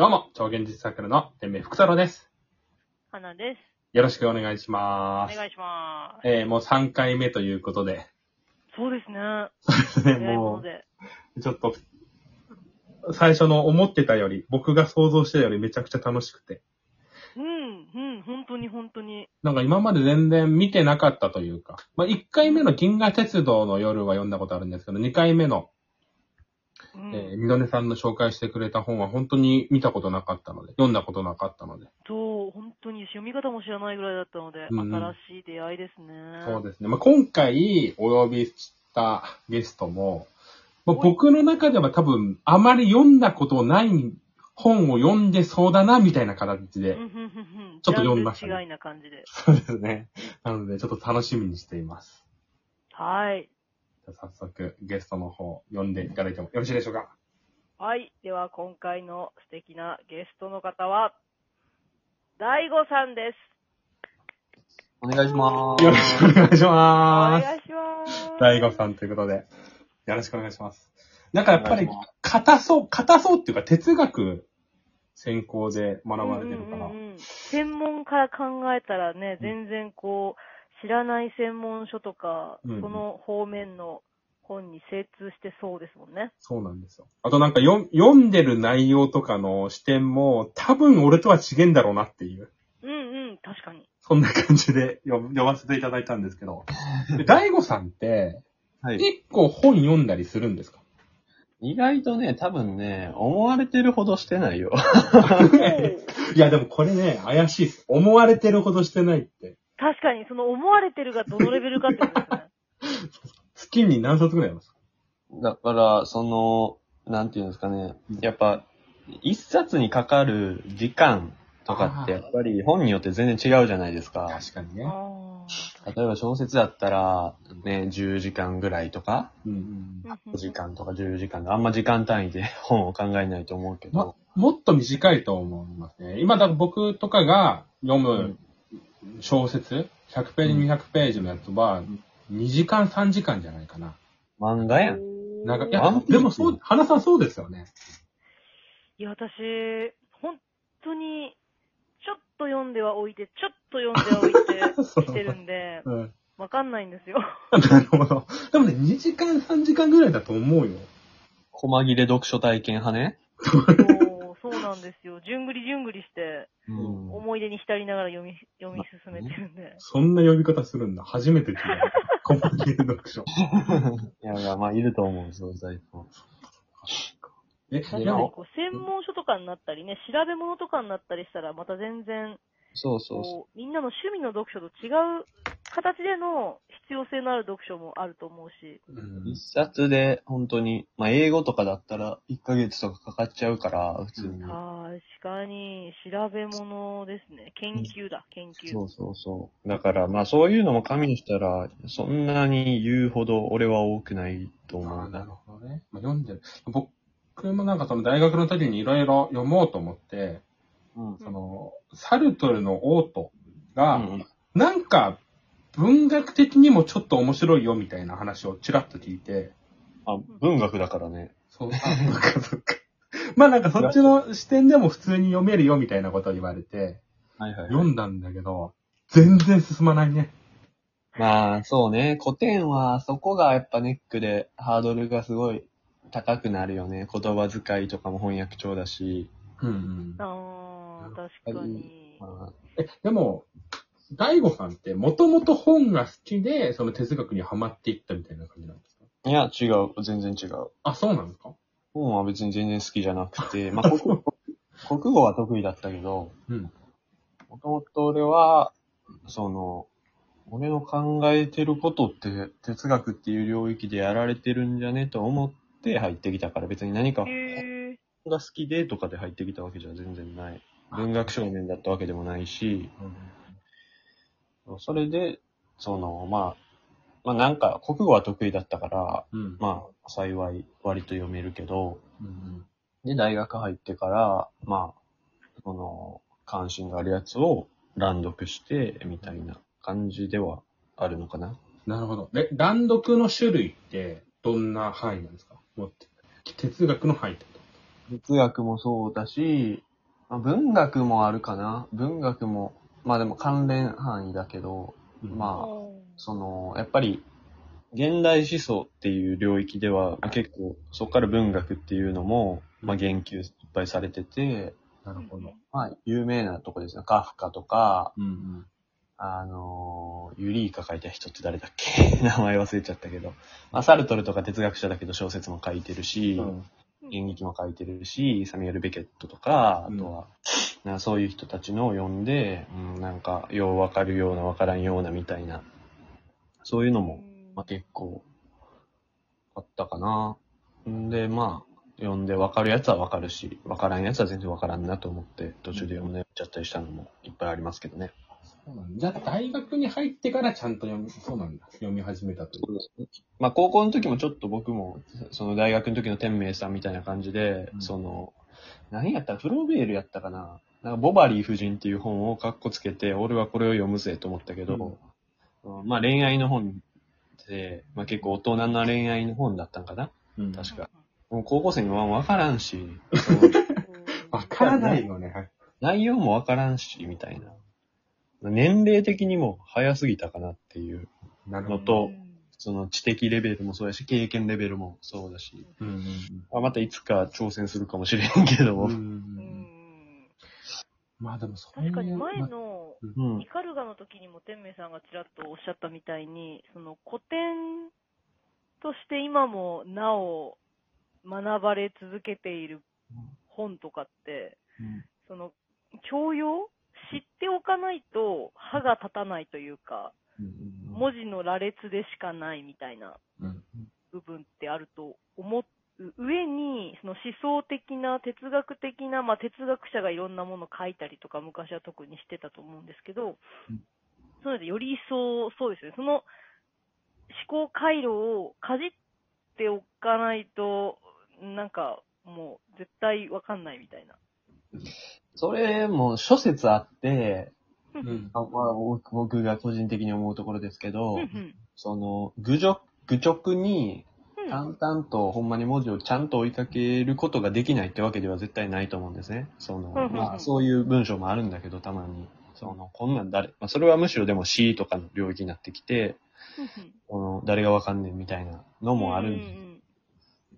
どうも、超現実サークルの天命福太郎です。花です。よろしくお願いします。お願いします。えー、もう3回目ということで、そうですね。ね、早いももので。う、ちょっと、最初の思ってたより、僕が想像してたよりめちゃくちゃ楽しくて。うん、うん、本当に本当に。なんか今まで全然見てなかったというか、まあ、1回目の銀河鉄道の夜は読んだことあるんですけど、2回目の、うん。えー、みのねさんの紹介してくれた本は本当に見たことなかったので、読んだことなかったので、そう、本当に読み方も知らないぐらいだったので、うん新しい出会いですね。そうですね。まあ、今回お呼びしたゲストも、まあ、はい僕の中では多分あまり読んだことない本を読んでそうだな、みたいな形で。ちょっと読みましたね違いな感じで。そうですね。なので、ちょっと楽しみにしています。はい。早速、ゲストの方、読んでいただいてもよろしいでしょうか？はい。では、今回の素敵なゲストの方は、大悟さんです。お願いしまよろしくお願いしおます。願いします。大悟さんということで、よろしくお願いします。なんかやっぱり硬そう、硬そうっていうか哲学専攻で学ばれてるからうん。うんうん専門から考えたらね、全然こう、知らない専門書とか、うんうんその方面の本に精通してそうですもんね。そうなんですよ。あとなんかよ読んでる内容とかの視点も多分俺とは違えんだろうなっていう、うんうん、確かに。そんな感じで読読ませていただいたんですけど。で大悟さんってはい。結構本読んだりするんですか？意外とね、多分ね、思われてるほどしてないよ。いやでもこれね、怪しいです。思われてるほどしてないって。確かに、その思われてるがどのレベルかってことですね。月に何冊ぐらいあります？かだから、その、なんていうんですかね。やっぱ、一冊にかかる時間とかって、あーやっぱり本によって全然違うじゃないですか。確かにね。あ例えば小説だったら、ね、10時間ぐらいとか、うんうんー5時間とか10時間で、あんま時間単位で 本を考えないと思うけまど、もっと短いと思いますね。今だから僕とかが読む小説、100ページ、うん200ページのやつは、2時間、3時間じゃないかな。漫画やん。なんか、いいやでもそう、花さんそうですよね。いや、私、本当に、ちょっと読んでは置いて、ちょっと読んでは置いて、してるんで、うん。わかんないんですよ。なるほど。でもね、2時間、3時間ぐらいだと思うよ。細切れ読書体験派ね。なんですよ。じゅんぐりじゅんぐりして、うん思い出に浸りながら読み、読み進めてるんで。そんな呼び方するんだ。初めて聞いた。コンパニー読書。い やいや、まあ、いると思う、そういうタイプも。え、確かにでも、こう、専門書とかになったりね、調べ物とかになったりしたら、また全然、そうそうそこう、みんなの趣味の読書と違う形での必要性のある読書もあると思うし。うんう。一冊で、本当に、まあ、英語とかだったら、1ヶ月とかかかっちゃうから、普通に。うん確かに、調べ物ですね。研究だ、研究。そうそうそう。だから、まあ、そういうのも加味したら、そんなに言うほど俺は多くないと思うな。あーなるほどね。まあ、読んでる。僕もなんかその大学の時にいろいろ読もうと思って、うん。その、サルトルのオートが、うんなんか、文学的にもちょっと面白いよみたいな話をちらっと聞いて、あ、文学だからね。そう、あ、そっか。まあなんかそっちの視点でも普通に読めるよみたいなことを言われて、はいはい、読んだんだけど、全然進まないね。まあ、そうね。古典は、そこがやっぱネックで、ハードルがすごい高くなるよね。言葉遣いとかも翻訳帳だし。うんうん。ああ、確かに。まあ、え、でも、大悟さんってもともと本が好きで、その哲学にはまっていったみたいな感じなんですか？いや、違う。全然違う。あ、そうなんですか？本は別に全然好きじゃなくて、まあ、国語国語は得意だったけど、うん。もともと俺は、その、俺の考えてることって哲学っていう領域でやられてるんじゃねと思って入ってきたから別に何かへえ。が好きでとかで入ってきたわけじゃ全然ない。文学少年だったわけでもないし、それで、その、まあ、まあなんか国語は得意だったから、うん。まあ幸い割と読めるけど、うんで、大学入ってから、まあ、その、関心があるやつを乱読して、みたいな感じではあるのかな。なるほど。で、乱読の種類ってどんな範囲なんですか？もう哲学の範囲ってこ哲学もそうだし、まあ文学もあるかな。文学も、まあでも関連範囲だけど、まあ、その、やっぱり、現代思想っていう領域では、まあ結構、そこから文学っていうのも、まあ言及いっぱいされてて、なるほど。まあ有名なとこですね。カフカとか、うんうん。あのーユリーカ書いた人って誰だっけ？名前忘れちゃったけど。まあサルトルとか哲学者だけど小説も書いてるし、うん演劇も書いてるし、サミュエル・ベケットとか、うんあとは、なんかそういう人たちのを読んで、うん、なんか、ようわかるようなわからんようなみたいな、そういうのも、まあ、結構、あったかな。んで、まあ、読んでわかるやつはわかるし、わからんやつは全然わからんなと思って、途中で読んでちゃったりしたのもいっぱいありますけどね。そうなんだ。じゃあ、大学に入ってからちゃんと読み、そうなんだ。読み始めたという。まあ、高校の時もちょっと僕も、その大学の時の天明さんみたいな感じで、うんその、何やったらフローベールやったかななんかボバリー夫人っていう本をカッコつけて、俺はこれを読むぜと思ったけど、うんまあ恋愛の本で、まあ結構大人な恋愛の本だったんかなうん確か。もう高校生にはわからんし、わからないよね。内容もわからんし、みたいな。年齢的にも早すぎたかなっていう、なるほど。のとその知的レベルもそうやし、経験レベルもそうだし、うんうんあまたいつか挑戦するかもしれんけど、うん。ううん。うん。んまあでもそういう。確かに前まあのうん。イカルガの時にも天明さんがちらっとおっしゃったみたいに、その古典として今もなお学ばれ続けている本とかって、その教養知っておかないと歯が立たないというか、文字の羅列でしかないみたいなうん部分ってあると思う上に、その思想的な、哲学的な、まあ哲学者がいろんなものを書いたりとか昔は特にしてたと思うんですけど、うん。そうでより一層、そうですね、その思考回路をかじっておかないと、なんかもう絶対わかんないみたいな。それも諸説あって、うん。あまあ、僕僕が個人的に思うところですけどうん、うんその、愚直、愚直にうん淡々とほんまに文字をちゃんと追いかけることができないってわけでは絶対ないと思うんですね。その、うんうんまあ、そういう文章もあるんだけど、たまに。その、こんなん誰、まあ、それはむしろでも詩とかの領域になってきて、この誰がわかんねんみたいなのもあるんで、うん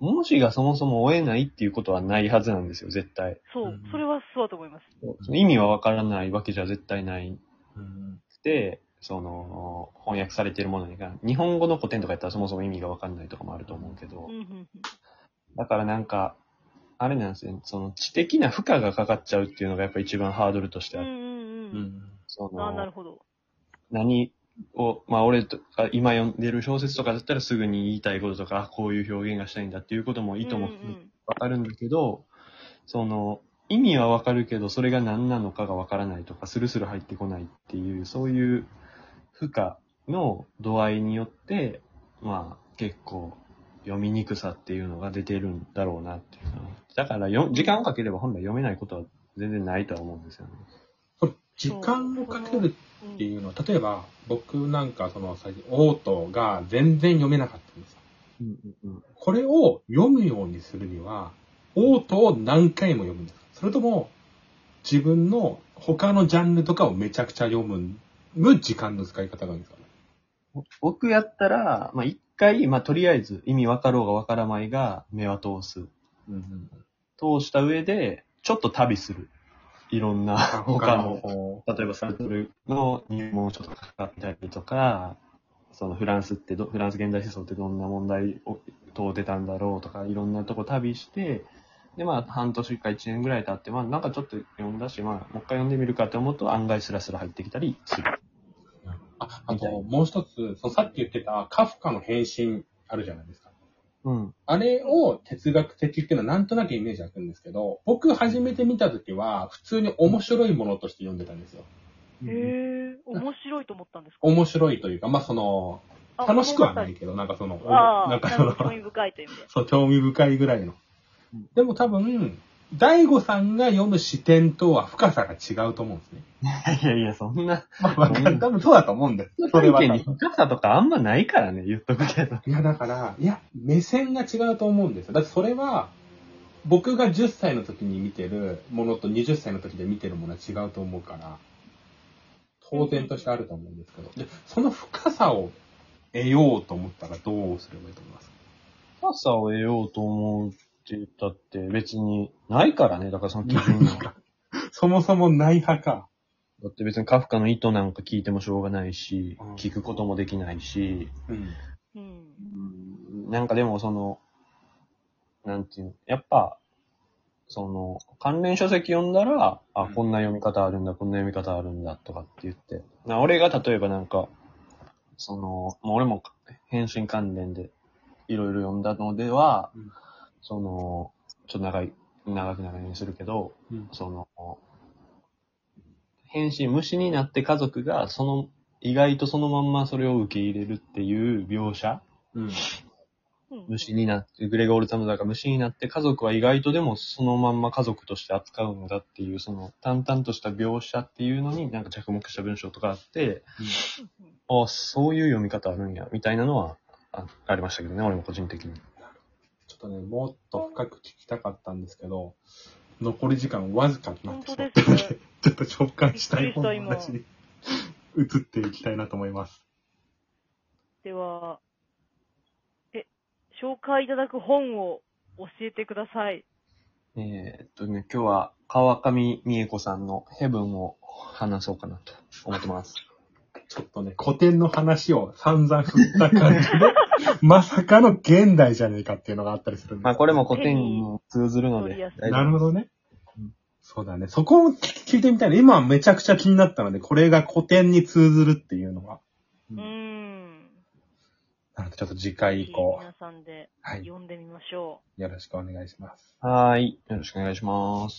文字がそもそも追えないっていうことはないはずなんですよ、絶対。そううん、それはそうだと思います。その意味はわからないわけじゃ絶対ないうんで、その、翻訳されているものが、日本語の古典とかやったらそもそも意味がわかんないとかもあると思うけどうん、うんだからなんか、あれなんですよ、その知的な負荷がかかっちゃうっていうのがやっぱ一番ハードルとしてあって、うんうんうん。そああ、なるの、ほど。何を、まあ俺とか今読んでる小説とかだったらすぐに言いたいこととか、あこういう表現がしたいんだっていうことも意図もうんうんわかるんだけど、その、意味はわかるけど、それが何なのかがわからないとか、スルスル入ってこないっていう、そういう負荷の度合いによって、まあ、結構、読みにくさっていうのが出てるんだろうなっていうかだからよ、時間をかければ本来読めないことは全然ないとは思うんですよね。時間をかけるうんっていうのは、例えば、僕なんかその、最近、オートが全然読めなかったんですよ。うんうんうん。これを読むようにするには、オートを何回も読むんですかそれとも、自分の他のジャンルとかをめちゃくちゃ読む、む時間の使い方がいいんですかね僕やったら、まあ一回、まあとりあえず意味わかろうがわからないが目は通す。うん。通した上で、ちょっと旅する。いろんな他の方例えばサルトルの入門書とか買ったりとか、そのフランスってど、フランス現代思想ってどんな問題を問うてたんだろうとか、いろんなとこ旅して、で、まあ、半年か一年ぐらい経って、まあ、なんかちょっと読んだし、まあ、もう一回読んでみるかと思うと、案外スラスラ入ってきたりする。あ、あと、もう一つ、そのさっき言ってたカフカの変身あるじゃないですか。うん。あれを哲学的っていうのはなんとなくイメージ湧くんですけど、僕初めて見た時は普通に面白いものとして読んでたんですよ。へえ、面白いと思ったんですか？面白いというか、まあその、あ楽しくはないけど、なんかその、ああ、なんかそのなんか、興味深いという意味で。そう、興味深いぐらいのうん。でも多分、大悟さんが読む視点とは深さが違うと思うんですね。いやいや、そんな、まあ、わかる。多分そうだと思うんだよ。それはに分。深さとかあんまないからね、言っとくけど。いや、だから、いや、目線が違うと思うんですよ。だってそれは、僕が10歳の時に見てるものと20歳の時で見てるものは違うと思うから、当然としてあると思うんですけど、で、その深さを得ようと思ったらどうすればいいと思いますか？深さを得ようと思うって言ったって別にないからね。だからその基準が。そもそもない派か。だって別にカフカの意図なんか聞いてもしょうがないしうん、聞くこともできないし、うん。うん。うんなんかでもその、なんていうの、やっぱ、その、関連書籍読んだら、あ、うんこんな読み方あるんだ、こんな読み方あるんだ、とかって言って。な俺が例えばなんか、その、もう俺も返信関連でいろいろ読んだのでは、うんその、ちょっと長い、長く長いにするけど、うん。その、変身、虫になって家族が、その、意外とそのまんまそれを受け入れるっていう描写うん。うん虫になって、グレゴール・タムザーが虫になって、家族は意外とでもそのまんま家族として扱うんだっていう、その淡々とした描写っていうのになんか着目した文章とかあって、ああ、そういう読み方あるんや、みたいなのはあありましたけどね、俺も個人的に。っとね、もっと深く聞きたかったんですけど、残り時間わずかになってしまったので、ちょっと紹介したい本の話に移っていきたいなと思います。では、え、紹介いただく本を教えてください。えーっとね、今日は川上美恵子さんのヘブンを話そうかなと思ってます。ちょっとね、古典の話を散々振った感じで、まさかの現代じゃねえかっていうのがあったりするんでまあこれも古典に通ずるのでなるほどねうん。そうだね。そこを聞聞いてみたいね。今はめちゃくちゃ気になったので、これが古典に通ずるっていうのは。うーん。なのでちょっと次回以降、皆さんではい。読んでみましょう。よろしくお願いします。はーい。よろしくお願いします。